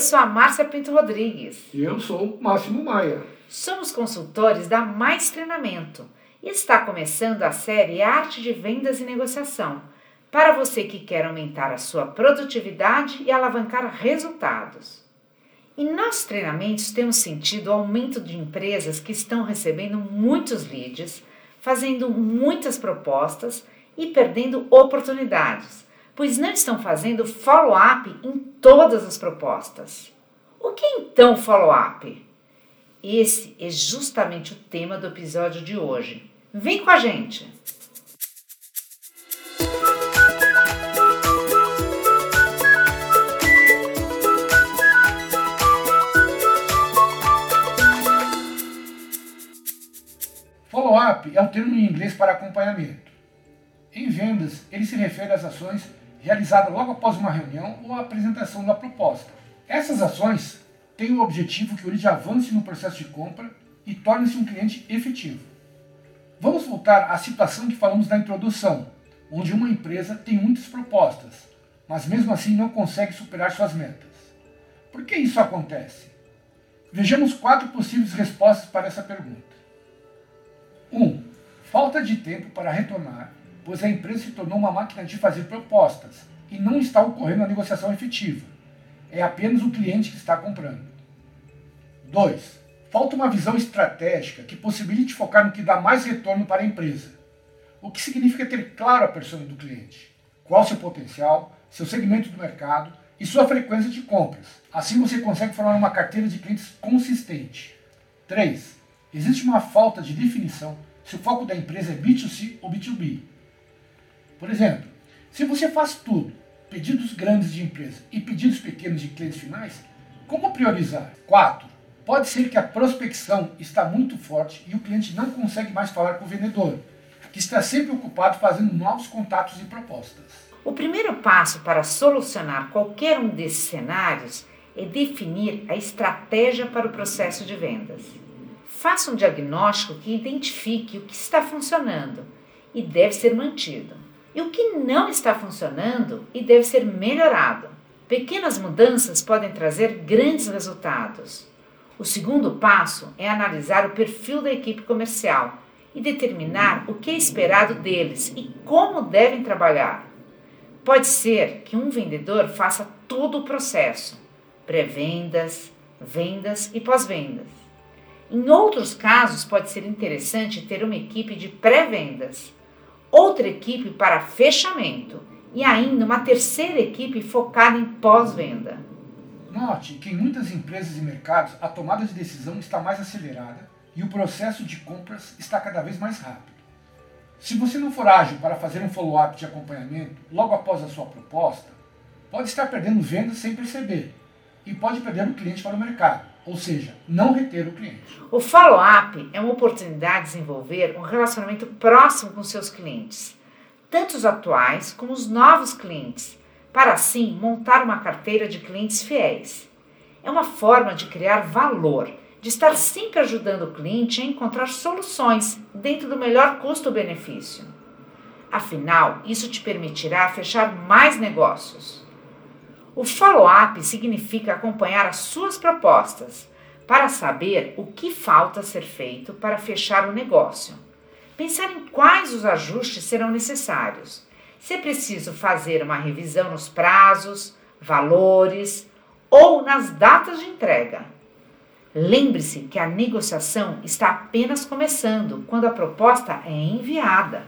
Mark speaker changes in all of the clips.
Speaker 1: sou a Márcia Pinto Rodrigues.
Speaker 2: E eu sou o Máximo Maia.
Speaker 1: Somos consultores da Mais Treinamento e está começando a série Arte de Vendas e Negociação para você que quer aumentar a sua produtividade e alavancar resultados. Em nossos treinamentos temos sentido o aumento de empresas que estão recebendo muitos leads, fazendo muitas propostas e perdendo oportunidades pois não estão fazendo follow-up em todas as propostas. O que é então follow-up? Esse é justamente o tema do episódio de hoje. Vem com a gente!
Speaker 2: Follow-up é um termo em inglês para acompanhamento. Em vendas, ele se refere às ações realizada logo após uma reunião ou a apresentação da proposta. Essas ações têm o objetivo que o lead avance no processo de compra e torne-se um cliente efetivo. Vamos voltar à situação que falamos na introdução, onde uma empresa tem muitas propostas, mas mesmo assim não consegue superar suas metas. Por que isso acontece? Vejamos quatro possíveis respostas para essa pergunta. 1. Um, falta de tempo para retornar pois a empresa se tornou uma máquina de fazer propostas e não está ocorrendo a negociação efetiva. É apenas o cliente que está comprando. 2. Falta uma visão estratégica que possibilite focar no que dá mais retorno para a empresa. O que significa ter claro a persona do cliente, qual seu potencial, seu segmento do mercado e sua frequência de compras. Assim você consegue formar uma carteira de clientes consistente. 3. Existe uma falta de definição se o foco da empresa é B2C ou B2B por exemplo, se você faz tudo, pedidos grandes de empresa e pedidos pequenos de clientes finais, como priorizar? 4. Pode ser que a prospecção está muito forte e o cliente não consegue mais falar com o vendedor, que está sempre ocupado fazendo novos contatos e propostas.
Speaker 1: O primeiro passo para solucionar qualquer um desses cenários é definir a estratégia para o processo de vendas. Faça um diagnóstico que identifique o que está funcionando e deve ser mantido e o que não está funcionando e deve ser melhorado. Pequenas mudanças podem trazer grandes resultados. O segundo passo é analisar o perfil da equipe comercial e determinar o que é esperado deles e como devem trabalhar. Pode ser que um vendedor faça todo o processo, pré-vendas, vendas e pós-vendas. Em outros casos, pode ser interessante ter uma equipe de pré-vendas outra equipe para fechamento e ainda uma terceira equipe focada em pós-venda.
Speaker 2: Note que em muitas empresas e mercados a tomada de decisão está mais acelerada e o processo de compras está cada vez mais rápido. Se você não for ágil para fazer um follow-up de acompanhamento logo após a sua proposta, pode estar perdendo vendas sem perceber e pode perder o cliente para o mercado ou seja, não reter o cliente.
Speaker 1: O follow-up é uma oportunidade de desenvolver um relacionamento próximo com seus clientes, tanto os atuais como os novos clientes, para assim montar uma carteira de clientes fiéis. É uma forma de criar valor, de estar sempre ajudando o cliente a encontrar soluções dentro do melhor custo-benefício. Afinal, isso te permitirá fechar mais negócios. O follow-up significa acompanhar as suas propostas para saber o que falta ser feito para fechar o negócio. Pensar em quais os ajustes serão necessários. Se é preciso fazer uma revisão nos prazos, valores ou nas datas de entrega. Lembre-se que a negociação está apenas começando quando a proposta é enviada.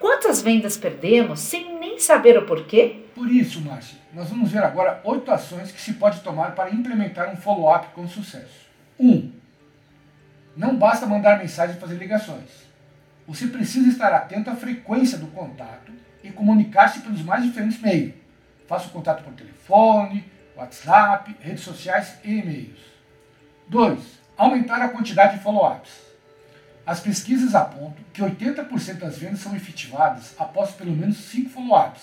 Speaker 1: Quantas vendas perdemos sem nem saber o porquê?
Speaker 2: Por isso, Márcio, nós vamos ver agora oito ações que se pode tomar para implementar um follow-up com sucesso. 1. Um, não basta mandar mensagem e fazer ligações. Você precisa estar atento à frequência do contato e comunicar-se pelos mais diferentes meios. Faça o contato por telefone, WhatsApp, redes sociais e e-mails. 2. Aumentar a quantidade de follow-ups. As pesquisas apontam que 80% das vendas são efetivadas após pelo menos 5 follow-ups,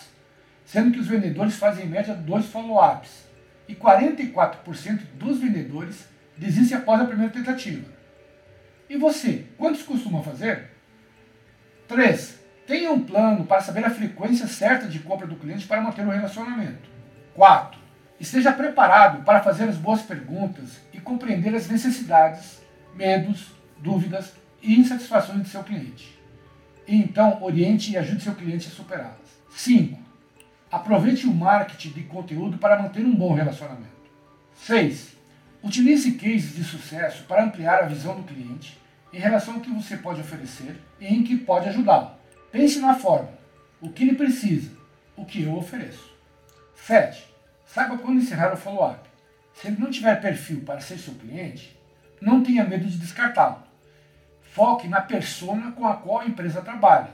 Speaker 2: sendo que os vendedores fazem em média 2 follow-ups, e 44% dos vendedores desistem após a primeira tentativa. E você, quantos costuma fazer? 3. Tenha um plano para saber a frequência certa de compra do cliente para manter o relacionamento. 4. Esteja preparado para fazer as boas perguntas e compreender as necessidades, medos, dúvidas e insatisfações de seu cliente. Então oriente e ajude seu cliente a superá-las. 5. Aproveite o marketing de conteúdo para manter um bom relacionamento. 6. Utilize cases de sucesso para ampliar a visão do cliente em relação ao que você pode oferecer e em que pode ajudá-lo. Pense na forma, o que ele precisa, o que eu ofereço. 7. Saiba quando encerrar o follow-up. Se ele não tiver perfil para ser seu cliente, não tenha medo de descartá-lo. Foque na persona com a qual a empresa trabalha.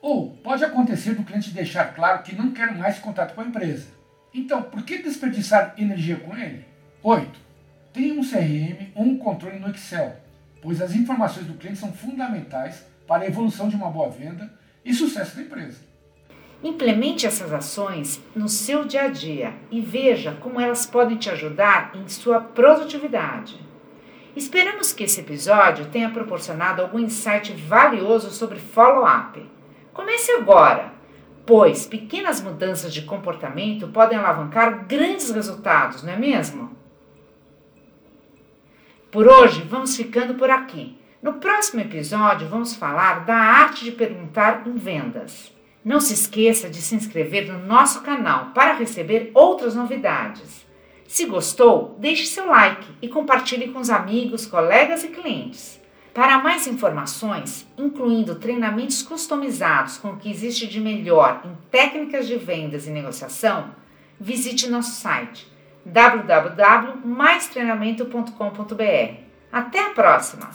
Speaker 2: Ou pode acontecer do cliente deixar claro que não quer mais contato com a empresa. Então, por que desperdiçar energia com ele? 8. Tenha um CRM ou um controle no Excel, pois as informações do cliente são fundamentais para a evolução de uma boa venda e sucesso da empresa.
Speaker 1: Implemente essas ações no seu dia a dia e veja como elas podem te ajudar em sua produtividade. Esperamos que esse episódio tenha proporcionado algum insight valioso sobre follow-up. Comece agora, pois pequenas mudanças de comportamento podem alavancar grandes resultados, não é mesmo? Por hoje, vamos ficando por aqui. No próximo episódio, vamos falar da arte de perguntar em vendas. Não se esqueça de se inscrever no nosso canal para receber outras novidades. Se gostou, deixe seu like e compartilhe com os amigos, colegas e clientes. Para mais informações, incluindo treinamentos customizados com o que existe de melhor em técnicas de vendas e negociação, visite nosso site www.maistreinamento.com.br. Até a próxima!